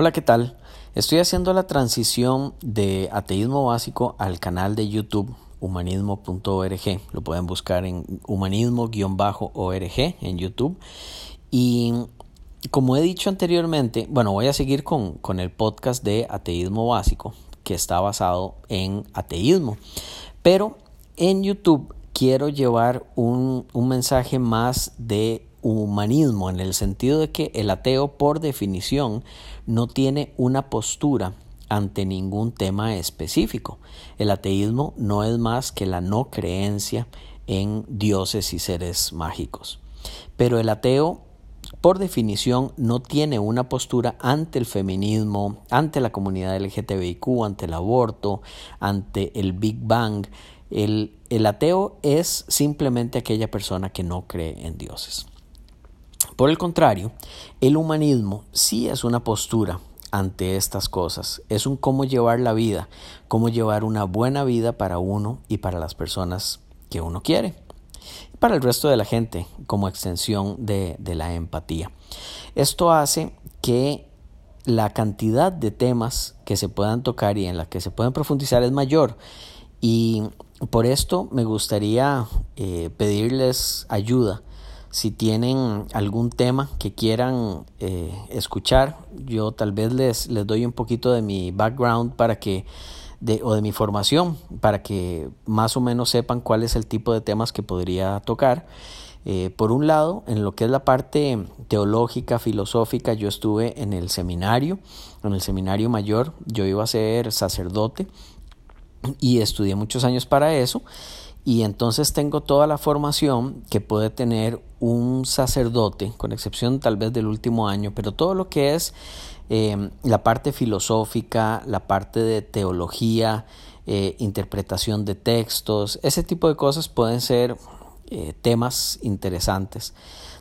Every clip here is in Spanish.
Hola, ¿qué tal? Estoy haciendo la transición de ateísmo básico al canal de YouTube humanismo.org. Lo pueden buscar en humanismo-org en YouTube. Y como he dicho anteriormente, bueno, voy a seguir con, con el podcast de ateísmo básico, que está basado en ateísmo. Pero en YouTube quiero llevar un, un mensaje más de humanismo, en el sentido de que el ateo por definición no tiene una postura ante ningún tema específico. El ateísmo no es más que la no creencia en dioses y seres mágicos. Pero el ateo, por definición, no tiene una postura ante el feminismo, ante la comunidad LGTBIQ, ante el aborto, ante el Big Bang. El, el ateo es simplemente aquella persona que no cree en dioses. Por el contrario, el humanismo sí es una postura ante estas cosas, es un cómo llevar la vida, cómo llevar una buena vida para uno y para las personas que uno quiere, para el resto de la gente como extensión de, de la empatía. Esto hace que la cantidad de temas que se puedan tocar y en la que se pueden profundizar es mayor. Y por esto me gustaría eh, pedirles ayuda si tienen algún tema que quieran eh, escuchar, yo tal vez les, les doy un poquito de mi background para que de, o de mi formación para que más o menos sepan cuál es el tipo de temas que podría tocar. Eh, por un lado, en lo que es la parte teológica, filosófica, yo estuve en el seminario, en el seminario mayor, yo iba a ser sacerdote y estudié muchos años para eso y entonces tengo toda la formación que puede tener un sacerdote, con excepción tal vez del último año, pero todo lo que es eh, la parte filosófica, la parte de teología, eh, interpretación de textos, ese tipo de cosas pueden ser eh, temas interesantes.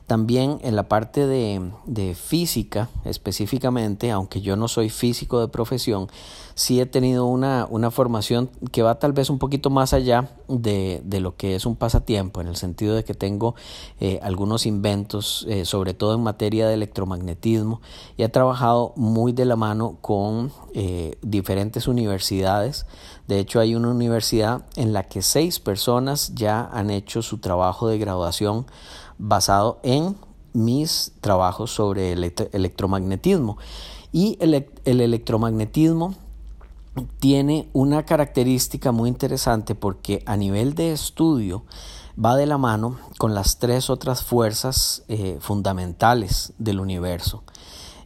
También en la parte de, física específicamente, aunque yo no soy físico de profesión, sí he tenido una, una formación que va tal vez un poquito más allá de, de, lo que es un pasatiempo, en el sentido de que tengo eh, algunos inventos, eh, sobre todo en materia de electromagnetismo, y he trabajado muy de la mano con eh, diferentes universidades. De hecho, hay una universidad en la que seis personas ya han hecho su trabajo de graduación basado en mis trabajos sobre el electromagnetismo. Y el, el electromagnetismo tiene una característica muy interesante porque a nivel de estudio va de la mano con las tres otras fuerzas eh, fundamentales del universo.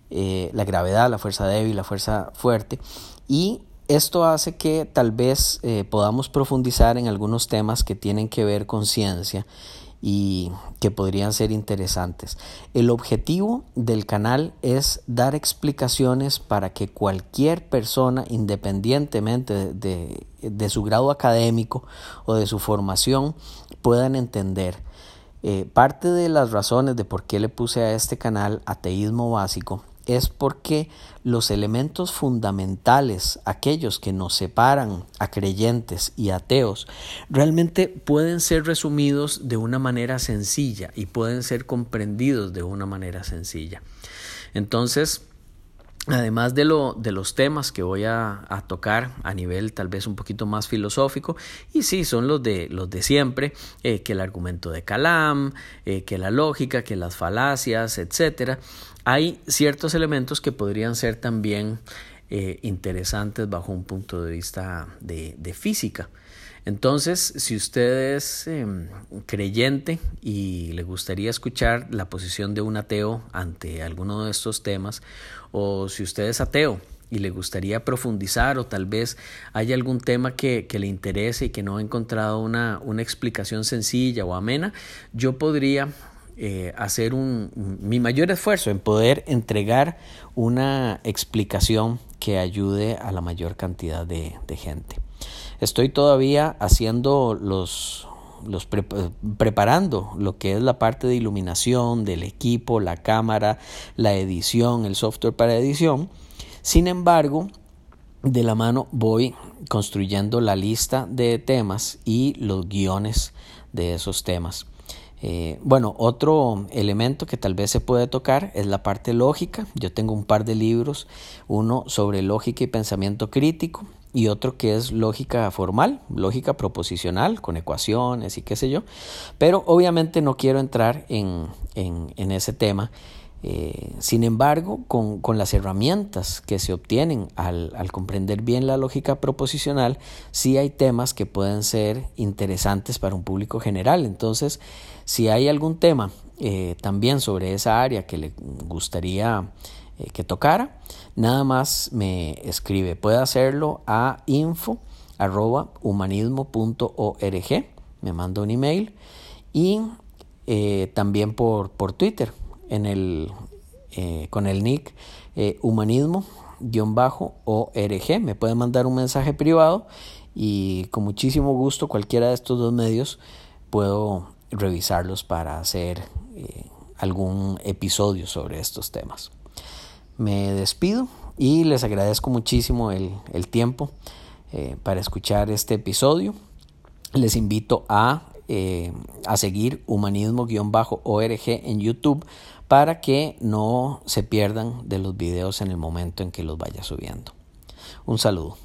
Eh, la gravedad, la fuerza débil, la fuerza fuerte. Y esto hace que tal vez eh, podamos profundizar en algunos temas que tienen que ver con ciencia y que podrían ser interesantes. El objetivo del canal es dar explicaciones para que cualquier persona, independientemente de, su grado académico o de su formación, puedan entender. Eh, parte de las razones de por qué le puse a este canal ateísmo básico es porque los elementos fundamentales, aquellos que nos separan a creyentes y ateos, realmente pueden ser resumidos de una manera sencilla y pueden ser comprendidos de una manera sencilla. Entonces, Además de, lo, de los temas que voy a, tocar a nivel tal vez un poquito más filosófico, y sí, son los de, siempre, eh, que el argumento de Calam, eh, que la lógica, que las falacias, etc. Hay ciertos elementos que podrían ser también eh, interesantes bajo un punto de vista de física. Entonces, si usted es em, creyente y le gustaría escuchar la posición de un ateo ante alguno de estos temas, o si usted es ateo y le gustaría profundizar o tal vez haya algún tema que, le interese y que no ha encontrado una, una explicación sencilla o amena, yo podría eh, hacer un, mi mayor esfuerzo en poder entregar una explicación que ayude a la mayor cantidad de gente. Estoy todavía haciendo los, los preparando lo que es la parte de iluminación del equipo, la cámara, la edición, el software para edición. Sin embargo, de la mano voy construyendo la lista de temas y los guiones de esos temas. Eh, bueno, otro elemento que tal vez se puede tocar es la parte lógica. Yo tengo un par de libros, uno sobre lógica y pensamiento crítico y otro que es lógica formal, lógica proposicional, con ecuaciones y qué sé yo. Pero obviamente no quiero entrar en, en ese tema eh, sin embargo, con, las herramientas que se obtienen al, comprender bien la lógica proposicional, sí hay temas que pueden ser interesantes para un público general. Entonces, si hay algún tema eh, también sobre esa área que le gustaría eh, que tocara, nada más me escribe. Puede hacerlo a info me manda un email y también por Twitter en el, eh, con el nick eh, humanismo-org. Me pueden mandar un mensaje privado y con muchísimo gusto cualquiera de estos dos medios puedo revisarlos para hacer eh, algún episodio sobre estos temas. Me despido y les agradezco muchísimo el, el tiempo para escuchar este episodio. Les invito a eh, a seguir humanismo-org en YouTube para que no se pierdan de los videos en el momento en que los vaya subiendo. Un saludo.